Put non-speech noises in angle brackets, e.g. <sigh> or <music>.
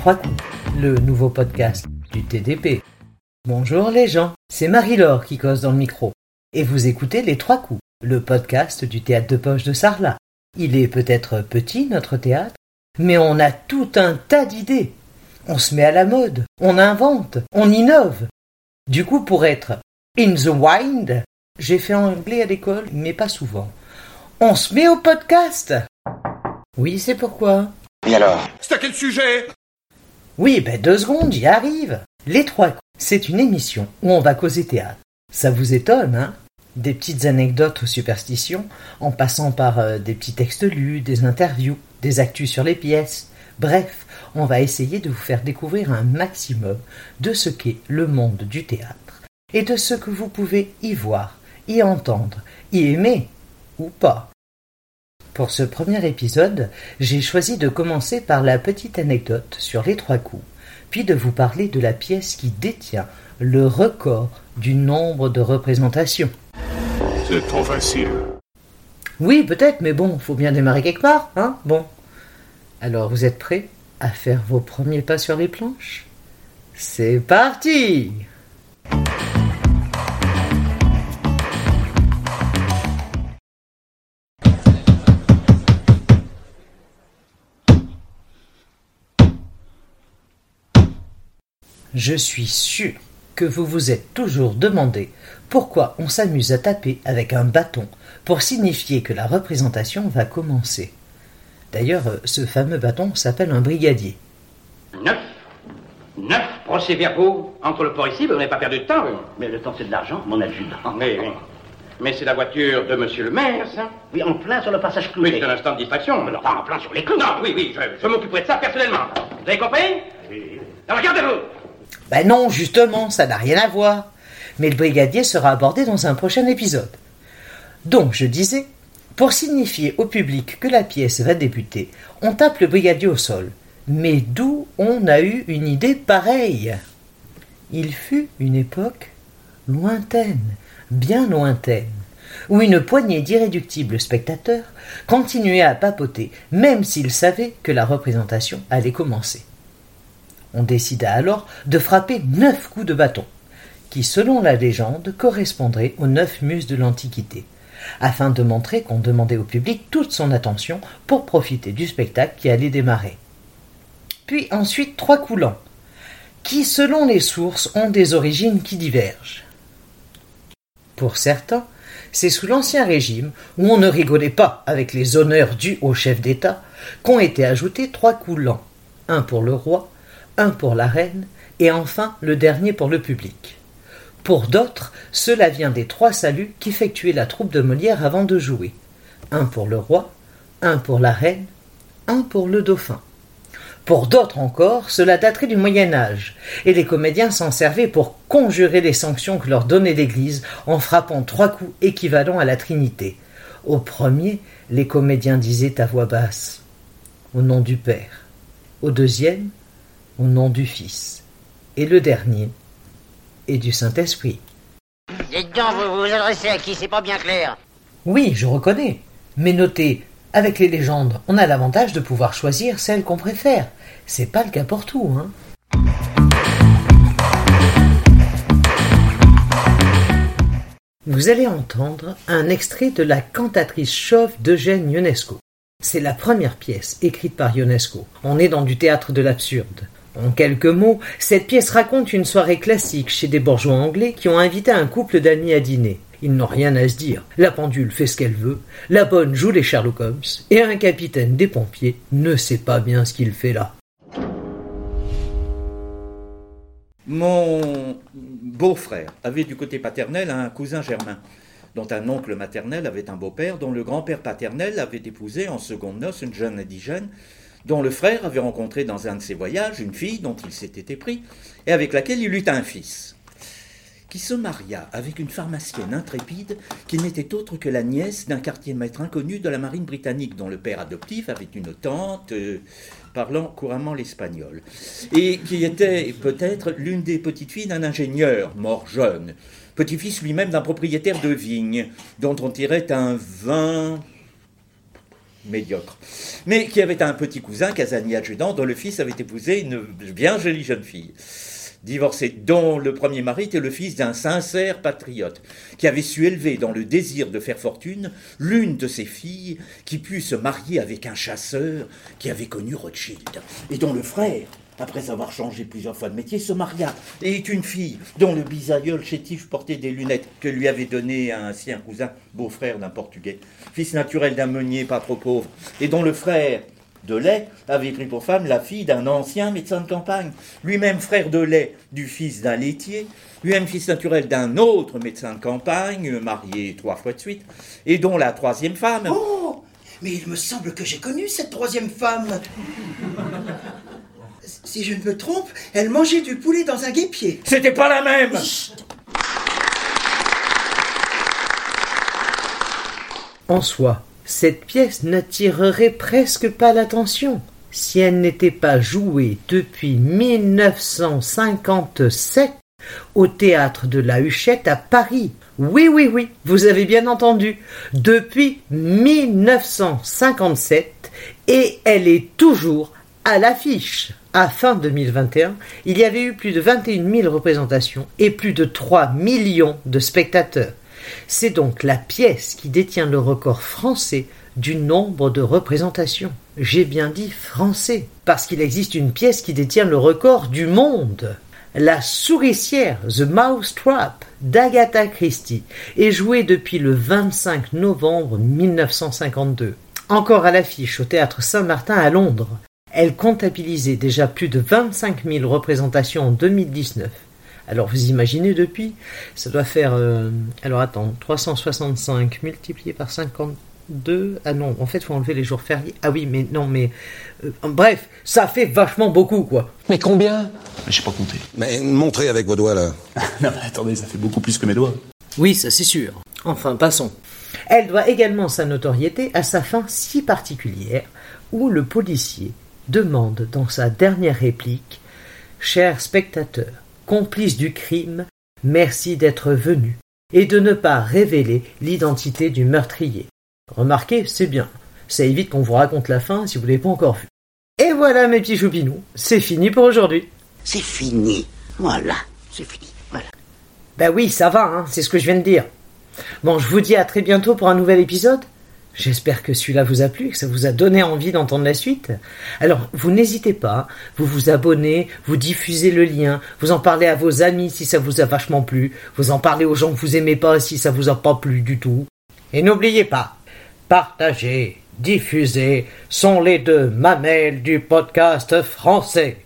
trois coups, le nouveau podcast du TDP. Bonjour les gens, c'est Marie-Laure qui cause dans le micro. Et vous écoutez Les Trois Coups, le podcast du théâtre de poche de Sarlat. Il est peut-être petit, notre théâtre, mais on a tout un tas d'idées. On se met à la mode, on invente, on innove. Du coup, pour être in the wind, j'ai fait anglais à l'école, mais pas souvent. On se met au podcast. Oui, c'est pourquoi. Et alors? C'est à quel sujet? Oui, ben deux secondes, j'y arrive. Les trois coups, c'est une émission où on va causer théâtre. Ça vous étonne, hein? Des petites anecdotes aux superstitions, en passant par euh, des petits textes lus, des interviews, des actus sur les pièces. Bref, on va essayer de vous faire découvrir un maximum de ce qu'est le monde du théâtre et de ce que vous pouvez y voir, y entendre, y aimer ou pas. Pour ce premier épisode, j'ai choisi de commencer par la petite anecdote sur les trois coups, puis de vous parler de la pièce qui détient le record du nombre de représentations. C'est trop facile. Oui, peut-être, mais bon, faut bien démarrer quelque part, hein Bon. Alors, vous êtes prêts à faire vos premiers pas sur les planches? C'est parti Je suis sûr que vous vous êtes toujours demandé pourquoi on s'amuse à taper avec un bâton pour signifier que la représentation va commencer. D'ailleurs, euh, ce fameux bâton s'appelle un brigadier. Neuf. Neuf procès-verbaux entre le port ici, vous n'avez pas perdu de temps. vous. Mais le temps c'est de l'argent, mon adjudant. Mais, mais c'est la voiture de monsieur le maire, ça Oui, en plein sur le passage Oui, cloué. c'est un instant de distraction. Mais non, pas en plein sur les clous. Non, oui, oui, je, je m'occuperai de ça personnellement. Vous avez compris? Alors regardez-vous Ben non, justement, ça n'a rien à voir. Mais le brigadier sera abordé dans un prochain épisode. Donc, je disais, pour signifier au public que la pièce va débuter, on tape le brigadier au sol. Mais d'où on a eu une idée pareille? Il fut une époque lointaine, bien lointaine, où une poignée d'irréductibles spectateurs continuait à papoter, même s'ils savaient que la représentation allait commencer. On décida alors de frapper neuf coups de bâton, qui, selon la légende, correspondraient aux neuf muses de l'Antiquité, afin de montrer qu'on demandait au public toute son attention pour profiter du spectacle qui allait démarrer. Puis ensuite trois coups lents, qui, selon les sources, ont des origines qui divergent. Pour certains, c'est sous l'Ancien Régime, où on ne rigolait pas avec les honneurs dus au chef d'État, qu'ont été ajoutés trois coups lents, un pour le roi, un pour la reine, et enfin le dernier pour le public. Pour d'autres, cela vient des trois saluts qu'effectuait la troupe de Molière avant de jouer. Un pour le roi, un pour la reine, un pour le dauphin. Pour d'autres encore, cela daterait du Moyen Âge, et les comédiens s'en servaient pour conjurer les sanctions que leur donnait l'Église en frappant trois coups équivalents à la Trinité. Au premier, les comédiens disaient à voix basse Au nom du Père. Au deuxième, Au nom du Fils. Et le dernier, et du Saint-Esprit. Dites donc, vous vous adressez à qui? C'est pas bien clair. Oui, je reconnais. Mais notez, avec les légendes, on a l'avantage de pouvoir choisir celle qu'on préfère. C'est pas le cas pour tout, hein. Vous allez entendre un extrait de La cantatrice chauve d'Eugène Ionesco. C'est la première pièce écrite par Ionesco. On est dans du théâtre de l'absurde. En quelques mots, cette pièce raconte une soirée classique chez des bourgeois anglais qui ont invité un couple d'amis à dîner. Ils n'ont rien à se dire. La pendule fait ce qu'elle veut, la bonne joue les Sherlock Holmes, et un capitaine des pompiers ne sait pas bien ce qu'il fait là. Mon beau-frère avait du côté paternel un cousin germain, dont un oncle maternel avait un beau-père, dont le grand-père paternel avait épousé en seconde noces une jeune indigène, dont le frère avait rencontré dans un de ses voyages une fille dont il s'était épris, et avec laquelle il eut un fils, qui se maria avec une pharmacienne intrépide qui n'était autre que la nièce d'un quartier-maître inconnu de la marine britannique, dont le père adoptif avait une tante euh, parlant couramment l'espagnol, et qui était peut-être l'une des petites filles d'un ingénieur mort jeune, petit-fils lui-même d'un propriétaire de vigne, dont on tirait un vin médiocre. Mais qui avait un petit cousin, Casani adjudant, dont le fils avait épousé une bien jolie jeune fille divorcé, dont le premier mari était le fils d'un sincère patriote, qui avait su élever dans le désir de faire fortune l'une de ses filles qui put se marier avec un chasseur qui avait connu Rothschild, et dont le frère, après avoir changé plusieurs fois de métier, se maria, et est une fille dont le bisaïeul chétif portait des lunettes que lui avait donné un ancien cousin, beau-frère d'un Portugais, fils naturel d'un meunier pas trop pauvre, et dont le frère, de lait avait pris pour femme la fille d'un ancien médecin de campagne, lui-même frère de lait du fils d'un laitier, lui-même fils naturel d'un autre médecin de campagne, marié trois fois de suite, et dont la troisième femme. Oh Mais il me semble que j'ai connu cette troisième femme. Si je ne me trompe, elle mangeait du poulet dans un guépier. C'était pas la même En soi, cette pièce n'attirerait presque pas l'attention si elle n'était pas jouée depuis 1957 au théâtre de la Huchette à Paris. Oui, oui, oui, vous avez bien entendu. Depuis 1957 et elle est toujours à l'affiche. À fin 2021, il y avait eu plus de 21 000 représentations et plus de 3 millions de spectateurs. C'est donc la pièce qui détient le record français du nombre de représentations. J'ai bien dit français, parce qu'il existe une pièce qui détient le record du monde. La souricière, The Mouse Trap, d'Agatha Christie, est jouée depuis le 25 novembre 1952. Encore à l'affiche au théâtre Saint-Martin à Londres. Elle comptabilisait déjà plus de 25 000 représentations en 2019. Alors vous imaginez depuis, ça doit faire, euh, alors attends, 365 multiplié par 52, ah non, en fait il faut enlever les jours fériés, ah oui, mais non, mais, euh, bref, ça fait vachement beaucoup, quoi. Mais combien? J'ai pas compté. Mais montrez avec vos doigts là. <laughs> non, mais attendez, ça fait beaucoup plus que mes doigts. Oui, ça c'est sûr. Enfin, passons. Elle doit également sa notoriété à sa fin si particulière, où le policier demande dans sa dernière réplique Cher spectateur, complice du crime, merci d'être venu et de ne pas révéler l'identité du meurtrier. Remarquez, c'est bien. Ça évite qu'on vous raconte la fin si vous l'avez pas encore vu. Et voilà mes petits choupinous, c'est fini pour aujourd'hui. C'est fini. Voilà, c'est fini. Voilà. Ben oui, ça va, hein, c'est ce que je viens de dire. Bon, je vous dis à très bientôt pour un nouvel épisode. J'espère que celui-là vous a plu, que ça vous a donné envie d'entendre la suite. Alors, vous n'hésitez pas, vous vous abonnez, vous diffusez le lien, vous en parlez à vos amis si ça vous a vachement plu, vous en parlez aux gens que vous aimez pas si ça vous a pas plu du tout. Et n'oubliez pas, partager, diffuser sont les deux mamelles du podcast français.